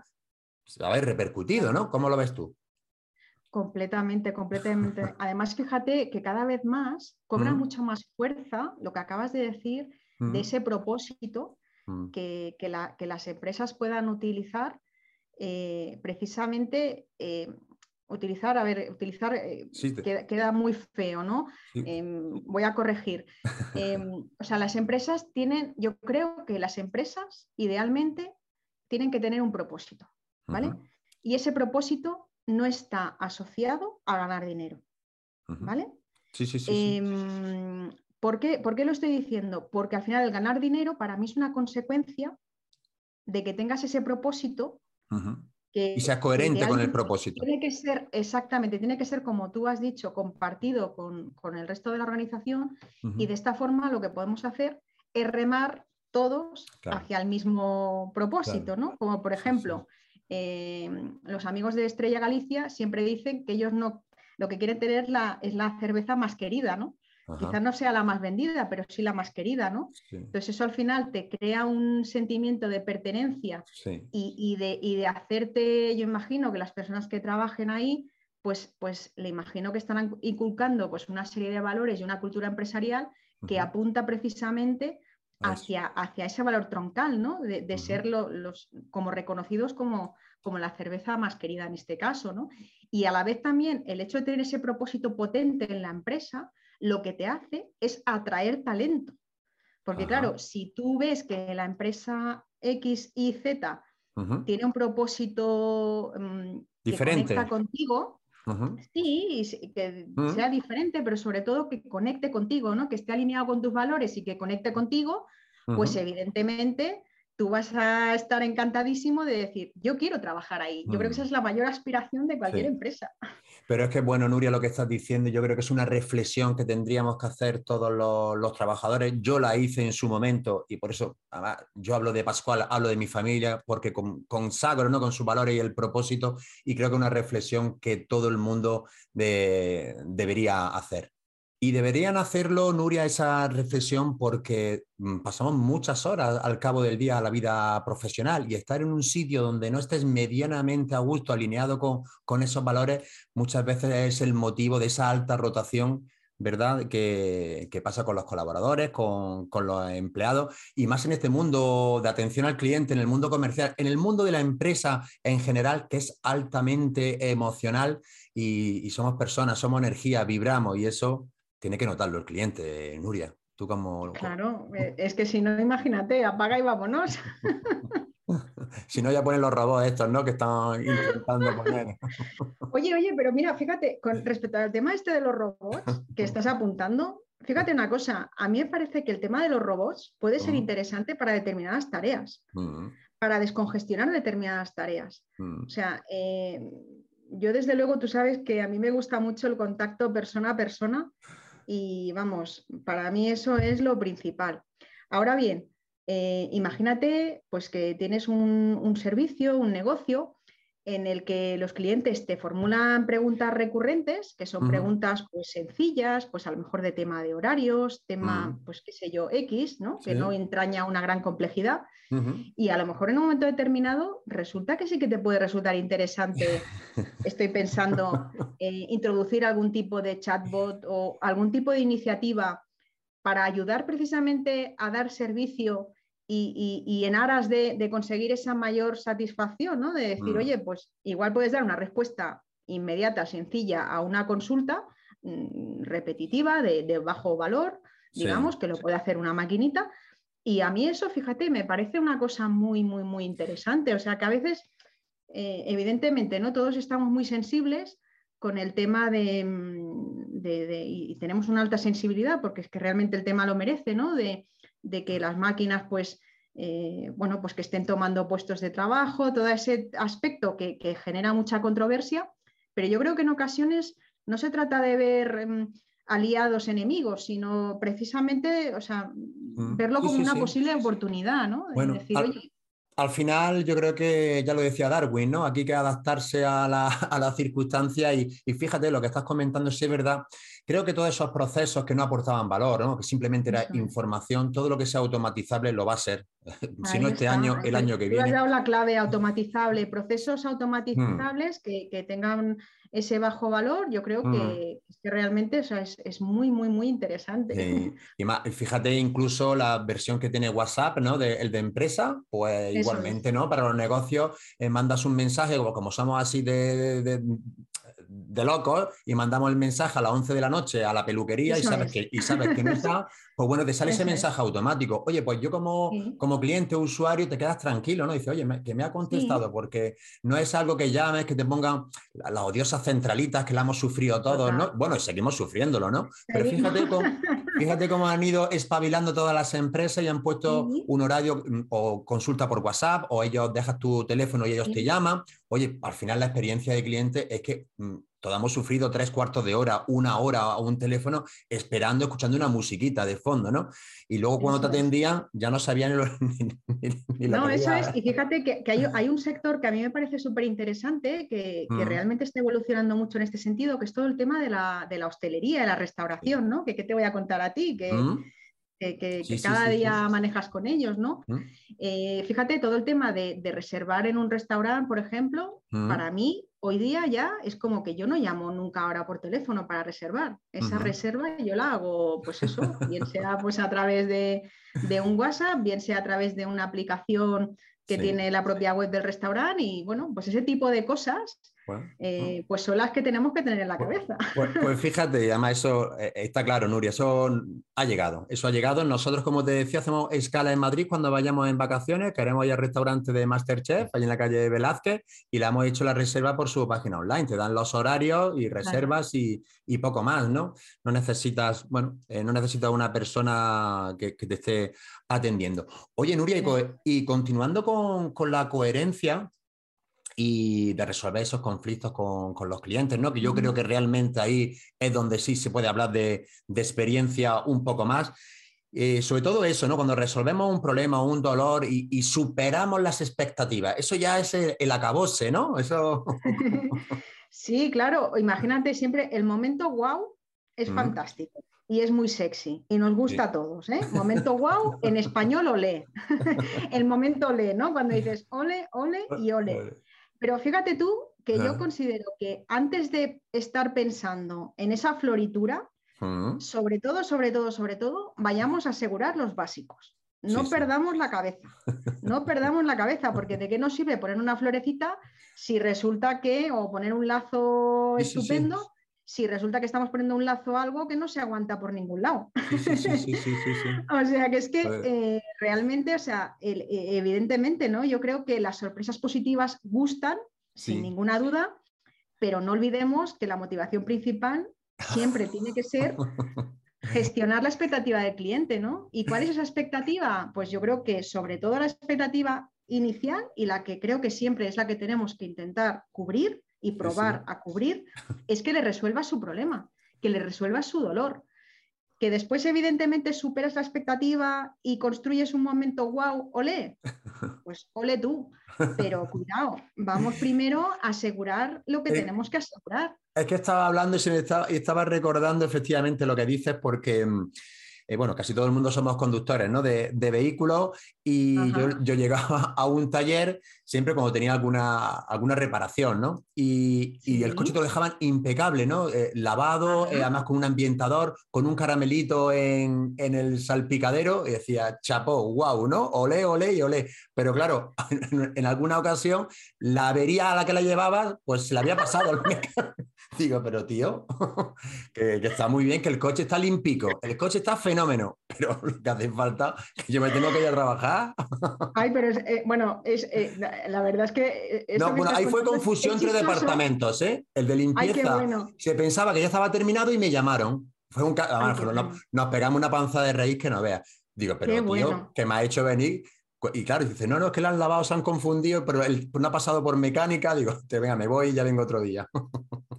se va a haber repercutido, ¿no? ¿Cómo lo ves tú? Completamente, completamente. Además, fíjate que cada vez más cobra mucha más fuerza lo que acabas de decir de ese propósito que, las empresas puedan utilizar eh, precisamente. Eh, utilizar, a ver, utilizar eh, queda, muy feo, ¿no? Em, voy a corregir. Em, o sea, las empresas tienen, yo creo que las empresas idealmente tienen que tener un propósito. ¿Vale? Y ese propósito no está asociado a ganar dinero, ¿vale? Sí, sí, sí. Em, ¿por, qué, lo estoy diciendo? Porque al final el ganar dinero para mí es una consecuencia de que tengas ese propósito. y sea coherente con el propósito. Tiene que ser, exactamente, tiene que ser como tú has dicho, compartido con, el resto de la organización y de esta forma lo que podemos hacer es remar todos hacia el mismo propósito, ¿no? Como por ejemplo, eh, los amigos de Estrella Galicia siempre dicen que ellos no, lo que quieren tener la, es la cerveza más querida, ¿no? Quizás no sea la más vendida, pero sí la más querida, ¿no? Entonces eso al final te crea un sentimiento de pertenencia y, de, de, hacerte, yo imagino que las personas que trabajen ahí, pues, pues le imagino que están inculcando pues, una serie de valores y una cultura empresarial que apunta precisamente hacia, hacia, ese valor troncal, ¿no? De, ser los, como reconocidos como, como la cerveza más querida en este caso, ¿no? Y a la vez también el hecho de tener ese propósito potente en la empresa, lo que te hace es atraer talento. Porque claro, si tú ves que la empresa X y Z tiene un propósito mm, diferente que sí, que sea diferente, pero sobre todo que conecte contigo, ¿no? que esté alineado con tus valores y que conecte contigo, pues evidentemente tú vas a estar encantadísimo de decir, yo quiero trabajar ahí. Yo creo que esa mm. es la mayor aspiración de cualquier empresa. Pero es que, bueno, Nuria, lo que estás diciendo, yo creo que es una reflexión que tendríamos que hacer todos los, trabajadores. Yo la hice en su momento y por eso yo hablo de Pascual, hablo de mi familia, porque consagro ¿no? con sus valores y el propósito y creo que es una reflexión que todo el mundo debería hacer. Y deberían hacerlo, Nuria, esa reflexión porque mm, pasamos muchas horas al cabo del día a la vida profesional y estar en un sitio donde no estés medianamente a gusto, alineado con, esos valores, muchas veces es el motivo de esa alta rotación ¿verdad? Que, pasa con los colaboradores, con, los empleados y más en este mundo de atención al cliente, en el mundo comercial, en el mundo de la empresa en general, que es altamente emocional y somos personas, somos energía, vibramos y eso tiene que notarlo el cliente, Nuria. Tú como... Claro, eh, es que si no, imagínate, apaga y vámonos. si no, ya ponen los robots estos, ¿no? Que están intentando poner. oye, oye, pero mira, fíjate, con respecto al tema este de los robots que estás apuntando, fíjate una cosa, a mí me parece que el tema de los robots puede ser interesante para determinadas tareas, para descongestionar determinadas tareas. O sea, eh, yo desde luego, tú sabes que a mí me gusta mucho el contacto persona a persona y vamos, para mí eso es lo principal. Ahora bien, eh, imagínate pues que tienes un, servicio, un negocio en el que los clientes te formulan preguntas recurrentes, que son preguntas pues, sencillas, pues a lo mejor de tema de horarios, tema, pues qué sé yo, X, ¿no? que no entraña una gran complejidad. Y a lo mejor en un momento determinado resulta que sí que te puede resultar interesante, estoy pensando, eh, introducir algún tipo de chatbot o algún tipo de iniciativa para ayudar precisamente a dar servicio y, en aras de, conseguir esa mayor satisfacción, ¿no? De decir, mm. oye, pues igual puedes dar una respuesta inmediata, sencilla a una consulta mm, repetitiva, de, bajo valor, digamos, que lo puede hacer una maquinita, y a mí eso, fíjate, me parece una cosa muy, muy, muy interesante. O sea, que a veces, eh, evidentemente, ¿no? Todos estamos muy sensibles con el tema de, mm, y tenemos una alta sensibilidad, porque es que realmente el tema lo merece, ¿no? De, que las máquinas, pues, eh, bueno, pues que estén tomando puestos de trabajo, todo ese aspecto que, que, genera mucha controversia, pero yo creo que en ocasiones no se trata de ver mm, aliados enemigos, sino precisamente, o sea, mm. verlo como una posible oportunidad, ¿no? Bueno, al, final yo creo que ya lo decía Darwin, ¿no? Aquí hay que adaptarse a la, a circunstancia y, fíjate, lo que estás comentando si es verdad. Creo que todos esos procesos que no aportaban valor, ¿no? que simplemente era información, todo lo que sea automatizable lo va a ser. si no este año, el año que viene. Has dado la clave automatizable, procesos automatizables mm. que, que tengan ese bajo valor, yo creo que, mm. realmente es, muy, muy, muy interesante. Y fíjate incluso la versión que tiene WhatsApp, ¿no? De, el de empresa, pues igualmente, ¿no? Para los negocios, eh, mandas un mensaje, como, como somos así de, de locos y mandamos el mensaje a las 11 de la noche a la peluquería y sabes, que, y sabes que no está, pues bueno, te sale ese mensaje automático. Oye, pues yo como, como cliente o usuario te quedas tranquilo, ¿no? Dice, oye, que me ha contestado porque no es algo que llames, que te pongan las odiosas centralitas que la hemos sufrido todos, ¿no? Bueno, seguimos sufriéndolo, ¿no? Pero fíjate cómo, fíjate cómo han ido espabilando todas las empresas y han puesto un horario mm, o consulta por WhatsApp o ellos dejas tu teléfono y ellos te llaman. Oye, al final la experiencia de cliente es que mm, todos hemos sufrido tres cuartos de hora, una hora a un teléfono esperando, escuchando una musiquita de fondo, ¿no? Y luego cuando te atendían ya no sabían ni, lo, No, eso es. Y fíjate que, hay, un sector que a mí me parece súper interesante, que, mm. realmente está evolucionando mucho en este sentido, que es todo el tema de la, hostelería, de la restauración, ¿no? Que qué te voy a contar a ti, que... Mm que, cada día manejas con ellos, ¿no? Mm. Eh, fíjate, todo el tema de, reservar en un restaurante, por ejemplo, mm. para mí hoy día ya es como que yo no llamo nunca ahora por teléfono para reservar. Esa reserva yo la hago, pues eso, bien sea pues a través de, de un WhatsApp, bien sea a través de una aplicación que tiene la propia web del restaurante y bueno, pues ese tipo de cosas eh, pues son las que tenemos que tener en la cabeza. Pues, pues, fíjate, además eso eh, está claro, Nuria, eso ha llegado, eso ha llegado. Nosotros, como te decía, hacemos escala en Madrid cuando vayamos en vacaciones, queremos ir al restaurante de Masterchef, allí en la calle Velázquez, y le hemos hecho la reserva por su página online. Te dan los horarios y reservas y, poco más, ¿no? No necesitas, bueno, eh, no necesitas una persona que, te esté atendiendo. Oye, Nuria, y, continuando con, con la coherencia, y de resolver esos conflictos con, los clientes, ¿no? Que yo creo que realmente ahí es donde sí se puede hablar de, experiencia un poco más. Eh, sobre todo eso, ¿no? Cuando resolvemos un problema, un dolor y, superamos las expectativas. Eso ya es el, acabose, ¿no? Eso... sí, claro. Imagínate siempre el momento wow es fantástico y es muy sexy y nos gusta a todos. ¿eh? Momento wow, en español ole. el momento ole, ¿no? Cuando dices ole, ole y ole. Pero fíjate tú que yo considero que antes de estar pensando en esa floritura, sobre todo, sobre todo, sobre todo, vayamos a asegurar los básicos. No perdamos la cabeza, no perdamos la cabeza, porque ¿de qué nos sirve poner una florecita si resulta que, o poner un lazo estupendo, si resulta que estamos poniendo un lazo a algo que no se aguanta por ningún lado. o sea, que es que eh, realmente, o sea, e, evidentemente, ¿no? Yo creo que las sorpresas positivas gustan, sin ninguna duda, pero no olvidemos que la motivación principal siempre tiene que ser gestionar la expectativa del cliente, ¿no? ¿Y cuál es esa expectativa? Pues yo creo que sobre todo la expectativa inicial y la que creo que siempre es la que tenemos que intentar cubrir y probar a cubrir, es que le resuelva su problema, que le resuelva su dolor. Que después, evidentemente, superas la expectativa y construyes un momento wow, ole, pues ole tú. Pero cuidado, vamos primero a asegurar lo que eh, tenemos que asegurar. Es que estaba hablando y, se me estaba, y estaba recordando efectivamente lo que dices, porque mm, eh, bueno, casi todo el mundo somos conductores ¿no? de, vehículos y yo, llegaba a un taller siempre cuando tenía alguna, alguna reparación, ¿no? Y, el coche te lo dejaban impecable, ¿no? Eh, lavado, eh, además con un ambientador, con un caramelito en, el salpicadero y decía, chapó, wow, ¿no? Olé, olé y olé. Pero claro, en, alguna ocasión la avería a la que la llevaba, pues se la había pasado al Digo, pero tío, que, está muy bien, que el coche está limpico, el coche está fenómeno, pero lo que hace falta que yo me tengo que ir a trabajar. Ay, pero es, eh, bueno, es, eh, la verdad es que... Eh, no, bueno, ahí fue confusión entre departamentos, ¿eh? El de limpieza se pensaba que ya estaba terminado y me llamaron. Fue un... nos, pegamos una panza de raíz que no veas. Digo, pero tío, que me ha hecho venir y claro, dice, no, no, es que la han lavado, se han confundido, pero él no ha pasado por mecánica. Digo, te venga, me voy y ya vengo otro día.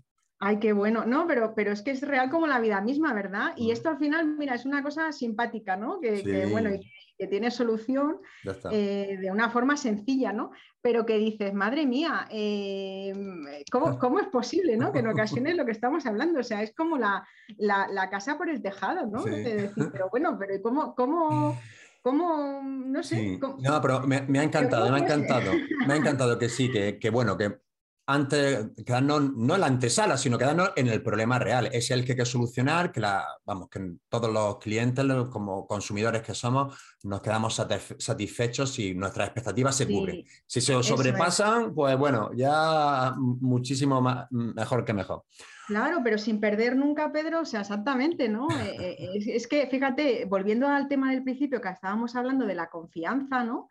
Ay, qué bueno. No, pero, pero es que es real como la vida misma, ¿verdad? Y mm. esto al final, mira, es una cosa simpática, ¿no? Que, bueno, que tiene solución eh, de una forma sencilla, ¿no? Pero que dices, madre mía, em, ¿cómo, es posible, ¿no? Que en ocasiones lo que estamos hablando, o sea, es como la, casa por el tejado, ¿no? pero bueno, pero ¿cómo, cómo, cómo no sé? No, pero me, ha encantado, me ha encantado, me ha encantado que sí, que, que bueno, que antes, quedarnos no en la antesala, sino quedarnos en el problema real. Es el que hay que solucionar, que, la, vamos, que todos los clientes, como consumidores que somos, nos quedamos satisfechos si nuestras expectativas se cubren. Si se sobrepasan, pues bueno, ya muchísimo mejor que mejor. Claro, pero sin perder nunca, Pedro, o sea, exactamente, ¿no? Eh, eh, es, que, fíjate, volviendo al tema del principio que estábamos hablando de la confianza, ¿no?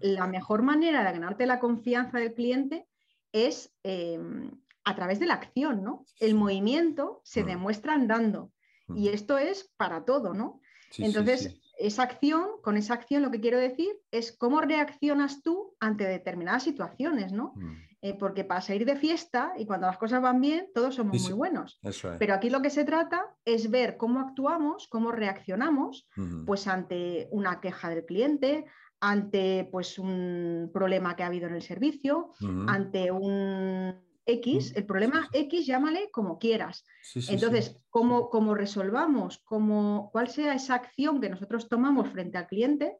La mejor manera de ganarte la confianza del cliente es em, a través de la acción, ¿no? El movimiento se mm. demuestra andando y esto es para todo, ¿no? Entonces, esa acción, con esa acción lo que quiero decir es cómo reaccionas tú ante determinadas situaciones, ¿no? Mm. eh, porque para salir de fiesta y cuando las cosas van bien, todos somos muy buenos. Pero aquí lo que se trata es ver cómo actuamos, cómo reaccionamos, pues ante una queja del cliente, ante pues un problema que ha habido en el servicio, ante un X, el problema X llámale como quieras. Entonces, cómo, cómo, resolvamos, cómo, cuál sea esa acción que nosotros tomamos frente al cliente,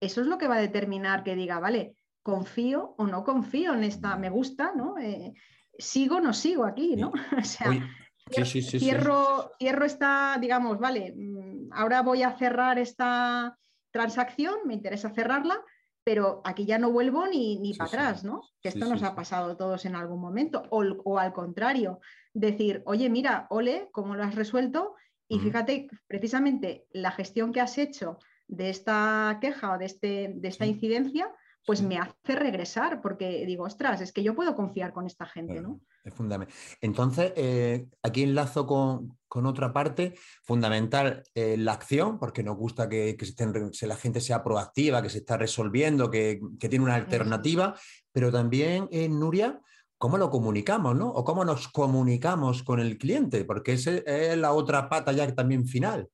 eso es lo que va a determinar que diga, vale, confío o no confío en esta, me gusta, ¿no? Eh, sigo o no sigo aquí, ¿no? o sea, cierro, cierro esta, digamos, vale, mm, ahora voy a cerrar esta transacción, me interesa cerrarla, pero aquí ya no vuelvo ni, ni para atrás, ¿no? Que esto nos ha pasado a todos en algún momento. O, al contrario, decir, oye, mira, ole, ¿cómo lo has resuelto? Y fíjate, precisamente la gestión que has hecho de esta queja o de, este, de esta incidencia, pues me hace regresar, porque digo, ostras, es que yo puedo confiar con esta gente, ¿no? Es fundamental. Entonces, eh, aquí enlazo con, otra parte, fundamental eh, la acción, porque nos gusta que, la gente sea proactiva, que se está resolviendo, que, tiene una alternativa, pero también, eh, Nuria, cómo lo comunicamos, ¿no? O cómo nos comunicamos con el cliente, porque esa es la otra pata ya también final.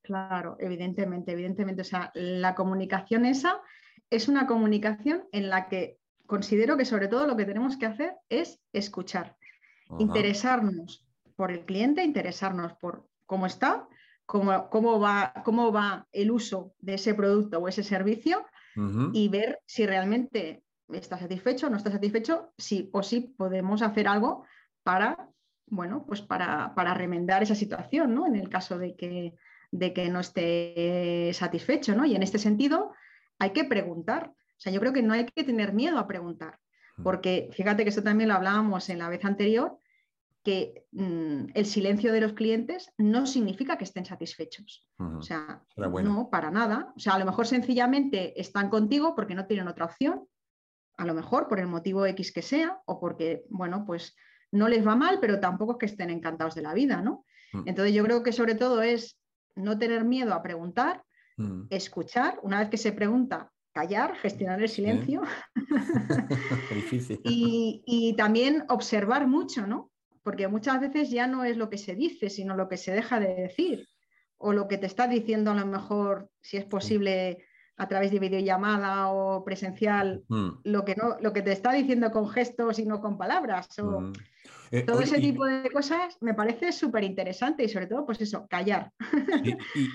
Claro, evidentemente, evidentemente. O sea, la comunicación esa es una comunicación en la que considero que sobre todo lo que tenemos que hacer es escuchar, interesarnos por el cliente, interesarnos por cómo está, cómo, cómo, va, cómo va el uso de ese producto o ese servicio y ver si realmente está satisfecho o no está satisfecho, si o si podemos hacer algo para, bueno, pues para, para remendar esa situación, ¿no? En el caso de que, de que no esté satisfecho, ¿no? Y en este sentido, hay que preguntar. O sea, yo creo que no hay que tener miedo a preguntar, mm. porque fíjate que esto también lo hablábamos en la vez anterior, que mm, el silencio de los clientes no significa que estén satisfechos. O sea, no, para nada. O sea, a lo mejor sencillamente están contigo porque no tienen otra opción, a lo mejor por el motivo X que sea, o porque, bueno, pues no les va mal, pero tampoco es que estén encantados de la vida, ¿no? Mm. Entonces yo creo que sobre todo es no tener miedo a preguntar, Mm. Escuchar, una vez que se pregunta, callar, gestionar el silencio. y, también observar mucho, ¿no? Porque muchas veces ya no es lo que se dice, sino lo que se deja de decir. O lo que te está diciendo a lo mejor, si es posible, a través de videollamada o presencial, mm. lo, que no, lo que te está diciendo con gestos y no con palabras. O, mm. Eh, todo ese tipo de cosas me parece súper interesante y sobre todo, pues eso, callar.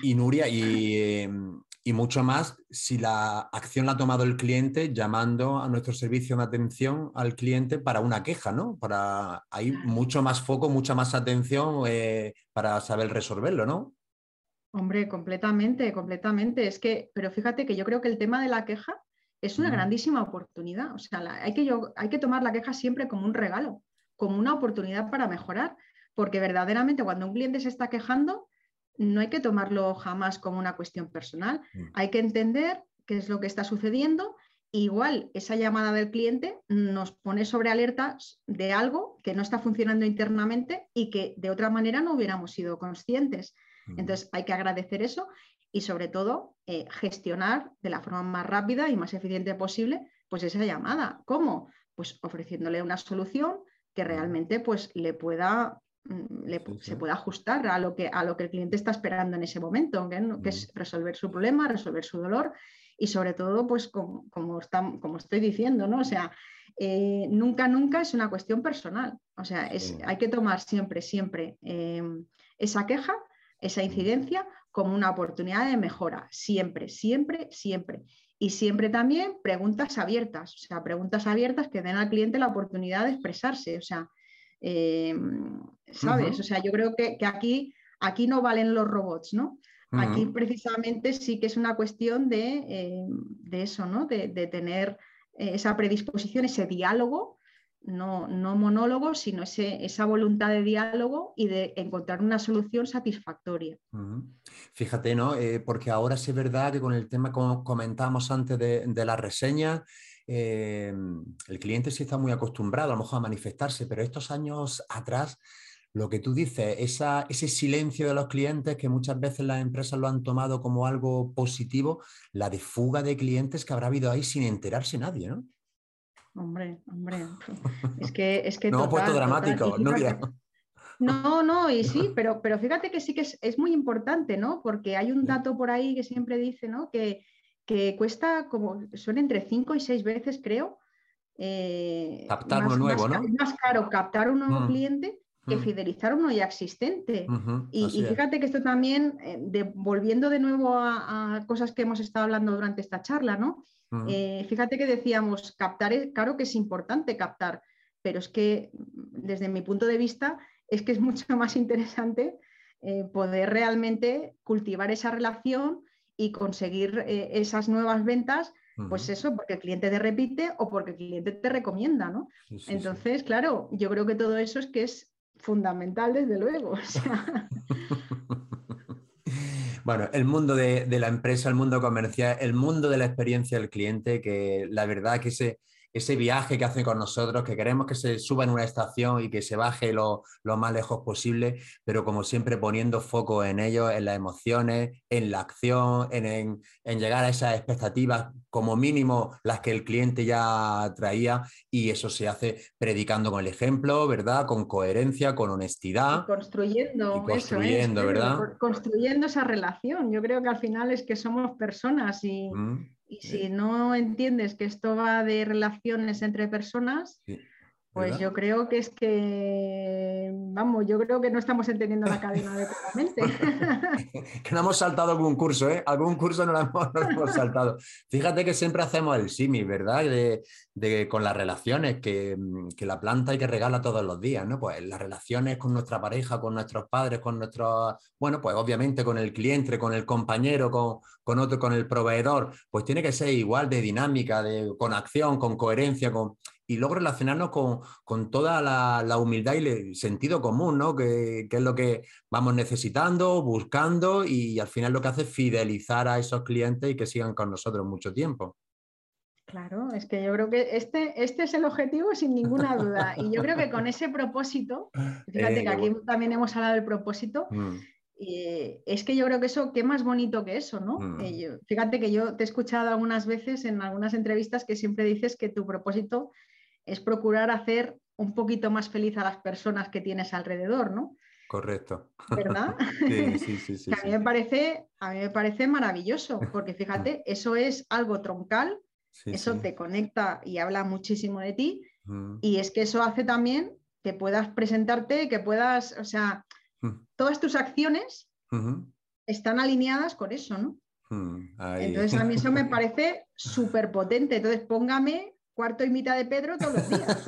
Y, Nuria, em, y, mucho más si la acción la ha tomado el cliente llamando a nuestro servicio de atención al cliente para una queja, ¿no? Para hay mucho más foco, mucha más atención eh, para saber resolverlo, ¿no? Hombre, completamente, completamente. Es que, pero fíjate que yo creo que el tema de la queja es una grandísima oportunidad. O sea, hay, que hay que tomar la queja siempre como un regalo, como una oportunidad para mejorar, porque verdaderamente cuando un cliente se está quejando, no hay que tomarlo jamás como una cuestión personal. Mm. Hay que entender qué es lo que está sucediendo. Igual esa llamada del cliente nos pone sobre alerta de algo que no está funcionando internamente y que de otra manera no hubiéramos sido conscientes. Entonces hay que agradecer eso y sobre todo eh, gestionar de la forma más rápida y más eficiente posible pues esa llamada. ¿Cómo? Pues ofreciéndole una solución que realmente pues le pueda mm, se pueda ajustar a lo, que, a lo que el cliente está esperando en ese momento, que, es resolver su problema, resolver su dolor y sobre todo, pues como, como, como estoy diciendo, ¿no? O sea, eh, nunca, nunca es una cuestión personal. O sea, es, hay que tomar siempre, siempre em, esa queja esa incidencia como una oportunidad de mejora, siempre, siempre, siempre. Y siempre también preguntas abiertas, o sea, preguntas abiertas que den al cliente la oportunidad de expresarse, o sea, eh, ¿sabes? O sea, yo creo que, aquí, aquí no valen los robots, ¿no? Aquí precisamente sí que es una cuestión de, eh, eso, ¿no? De, tener eh, esa predisposición, ese diálogo no, no monólogo, sino esa voluntad de diálogo y de encontrar una solución satisfactoria. Fíjate, ¿no? Eh, porque ahora sí es verdad que con el tema, como comentábamos antes de, la reseña, eh, el cliente sí está muy acostumbrado a lo mejor a manifestarse, pero estos años atrás, lo que tú dices, ese silencio de los clientes que muchas veces las empresas lo han tomado como algo positivo, la de fuga de clientes que habrá habido ahí sin enterarse nadie, ¿no? Hombre, hombre. Es que es que. no, puesto dramático, no No, no, y sí, pero, pero fíjate que sí que es, muy importante, ¿no? Porque hay un dato por ahí que siempre dice, ¿no? Que, cuesta como, son entre 5 y 6 veces, creo. Eh, captar uno nuevo, ¿no? Es más caro captar un nuevo mm. cliente que mm. fidelizar uno ya existente. y, fíjate que esto también, eh, volviendo de nuevo a, cosas que hemos estado hablando durante esta charla, ¿no? Eh, fíjate que decíamos, captar, es, claro que es importante captar, pero es que desde mi punto de vista es que es mucho más interesante eh, poder realmente cultivar esa relación y conseguir esas nuevas ventas, pues eso, porque el cliente te repite o porque el cliente te recomienda, ¿no? Entonces, claro, yo creo que todo eso es que es fundamental, desde luego. bueno, el mundo de, la empresa, el mundo comercial, el mundo de la experiencia del cliente, que la verdad que se, ese viaje que hacen con nosotros, que queremos que se suba en una estación y que se baje lo, más lejos posible, pero como siempre poniendo foco en ellos, en las emociones, en la acción, en, llegar a esas expectativas, como mínimo las que el cliente ya traía, y eso se hace predicando con el ejemplo, ¿verdad? Con coherencia, con honestidad. construyendo, construyendo, ¿verdad? Construyendo esa relación. Yo creo que al final es que somos personas y... Mm. Y si no entiendes que esto va de relaciones entre personas, pues yo creo que es que, vamos, yo creo que no estamos entendiendo la cadena adecuadamente. que no hemos saltado algún curso, ¿eh? Algún curso no lo hemos, saltado. Fíjate que siempre hacemos el simi, ¿verdad? De, con las relaciones, que, que, la planta hay que regala todos los días, ¿no? Pues las relaciones con nuestra pareja, con nuestros padres, con nuestros, bueno, pues obviamente con el cliente, con el compañero, con, con otro, con el proveedor, pues tiene que ser igual de dinámica, de, con acción, con coherencia, con y luego relacionarnos con, toda la, humildad y el sentido común, ¿no? Que, es lo que vamos necesitando, buscando y, al final lo que hace es fidelizar a esos clientes y que sigan con nosotros mucho tiempo. Claro, es que yo creo que este, este es el objetivo sin ninguna duda. Y yo creo que con ese propósito, fíjate que aquí también hemos hablado del propósito, mm. es que yo creo que eso, qué más bonito que eso, ¿no? Mm. Eh, fíjate que yo te he escuchado algunas veces en algunas entrevistas que siempre dices que tu propósito es procurar hacer un poquito más feliz a las personas que tienes alrededor, ¿no? Correcto. ¿Verdad? Sí, sí, sí. a, mí me parece, a mí me parece maravilloso, porque fíjate, eso es algo troncal, eso te conecta y habla muchísimo de ti, mm. y es que eso hace también que puedas presentarte, que puedas, o sea, mm. todas tus acciones están alineadas con eso, ¿no? Mm, Entonces a mí eso me parece súper potente. Entonces póngame cuarto y mitad de Pedro todos los días.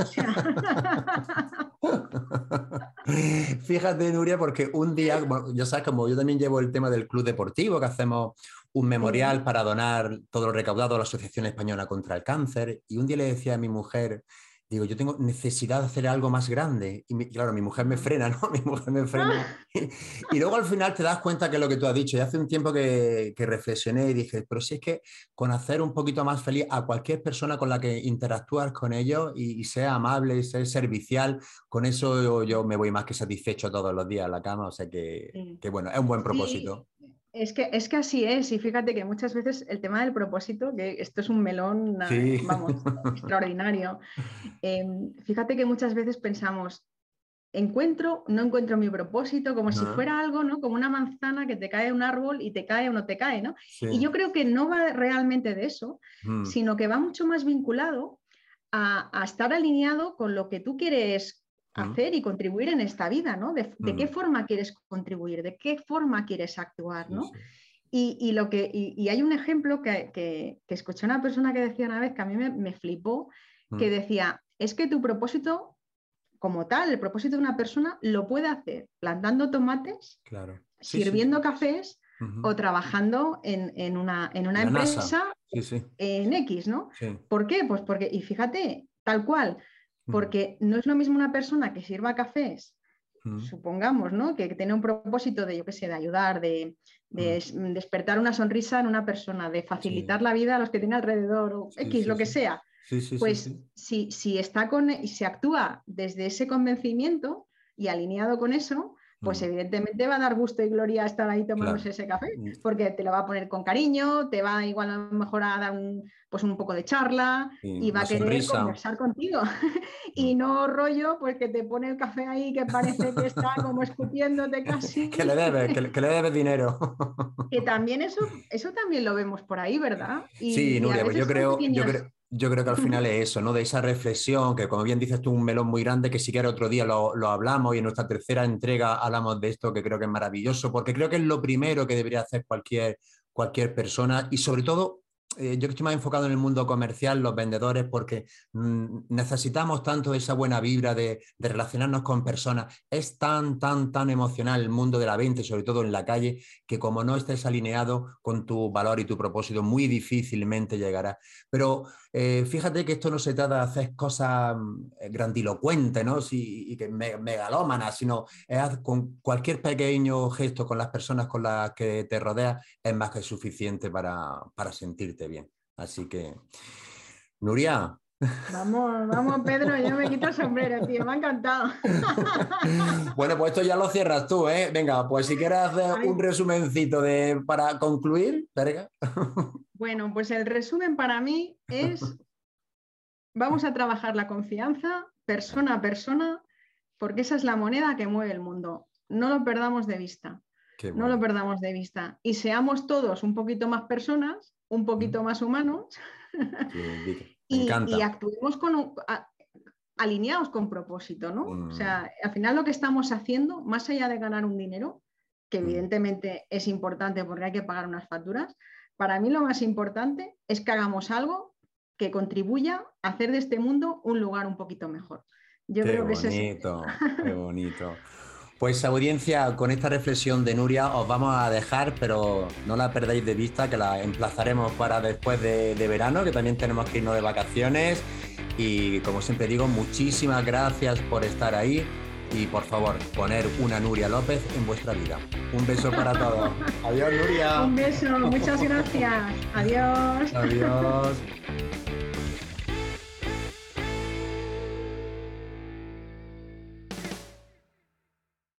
Fíjate, Nuria, porque un día, bueno, yo sabes, como yo también llevo el tema del club deportivo, que hacemos un memorial para donar todo lo recaudado a la Asociación Española contra el Cáncer, y un día le decía a mi mujer, digo, yo tengo necesidad de hacer algo más grande. Y claro, mi mujer me frena, ¿no? Mi mujer me frena. y, luego al final te das cuenta que es lo que tú has dicho. Y hace un tiempo que, reflexioné y dije, pero si es que con hacer un poquito más feliz a cualquier persona con la que interactúas con ellos y, sea amable y sea servicial, con eso yo, me voy más que satisfecho todos los días a la cama. O sea que, bueno, es un buen propósito. Es que, es que así es, y fíjate que muchas veces el tema del propósito, que esto es un melón, vamos, extraordinario, em, fíjate que muchas veces pensamos, encuentro, no encuentro mi propósito, como si fuera algo, ¿no? Como una manzana que te cae un árbol y te cae o no te cae, ¿no? Y yo creo que no va realmente de eso, mm. sino que va mucho más vinculado a, a, estar alineado con lo que tú quieres hacer y contribuir en esta vida, ¿no? De, qué forma quieres contribuir, de qué forma quieres actuar, ¿no? Y, lo que, y, hay un ejemplo que, que, escuché una persona que decía una vez que a mí me, flipó, que decía, es que tu propósito como tal, el propósito de una persona lo puede hacer plantando tomates, claro. sirviendo cafés o trabajando en, una, en una empresa en X, ¿no? ¿Por qué? Pues porque, y fíjate, tal cual, porque no es lo mismo una persona que sirva cafés, supongamos, ¿no? Que, tiene un propósito de, yo qué sé, de ayudar, de, despertar una sonrisa en una persona, de facilitar la vida a los que tiene alrededor, o X, lo que sea. pues Si, si está con, y se actúa desde ese convencimiento y alineado con eso, pues mm. evidentemente va a dar gusto y gloria estar ahí tomándose ese café, mm. porque te lo va a poner con cariño, te va igual a lo mejor a dar un, pues un poco de charla y va a querer conversar contigo. y mm. no rollo, pues que te pone el café ahí que parece que está como escupiéndote casi. que le debes, que, le debes dinero. que también eso, eso también lo vemos por ahí, ¿verdad? sí, Nuria, pues yo creo, yo creo yo creo que al final es eso, ¿no? De esa reflexión, que como bien dices tú, un melón muy grande, que si quieres otro día lo, lo, hablamos y en nuestra tercera entrega hablamos de esto, que creo que es maravilloso, porque creo que es lo primero que debería hacer cualquier, cualquier persona y sobre todo eh, yo estoy más enfocado en el mundo comercial, los vendedores, porque mm, necesitamos tanto esa buena vibra de, relacionarnos con personas. Es tan, tan, tan emocional el mundo de la venta, sobre todo en la calle, que como no estés alineado con tu valor y tu propósito, muy difícilmente llegará. Pero eh, fíjate que esto no se trata de hacer cosas mm, grandilocuentes ¿no? y que megalómanas, sino con cualquier pequeño gesto con las personas con las que te rodeas, es más que suficiente para, para sentirte bien. Así que, Nuria. Vamos, vamos, Pedro, yo me quito el sombrero, tío, me ha encantado. Bueno, pues esto ya lo cierras tú, ¿eh? Venga, pues si quieres hacer un resumencito de, para concluir, verga. Bueno, pues el resumen para mí es, vamos a trabajar la confianza persona a persona, porque esa es la moneda que mueve el mundo. No lo perdamos de vista. No lo perdamos de vista. Y seamos todos un poquito más personas, un poquito más humanos. Y, actuemos con, alineados con propósito, ¿no? O sea, al final lo que estamos haciendo, más allá de ganar un dinero, que evidentemente es importante porque hay que pagar unas facturas, para mí lo más importante es que hagamos algo que contribuya a hacer de este mundo un lugar un poquito mejor. Yo qué creo que bonito, es... Qué bonito. Pues audiencia, con esta reflexión de Nuria os vamos a dejar, pero no la perdáis de vista, que la emplazaremos para después de, de verano, que también tenemos que irnos de vacaciones. Y como siempre digo, muchísimas gracias por estar ahí y por favor, poner una Nuria López en vuestra vida. Un beso para todos. Adiós, Nuria. Un beso, muchas gracias. Adiós. Adiós.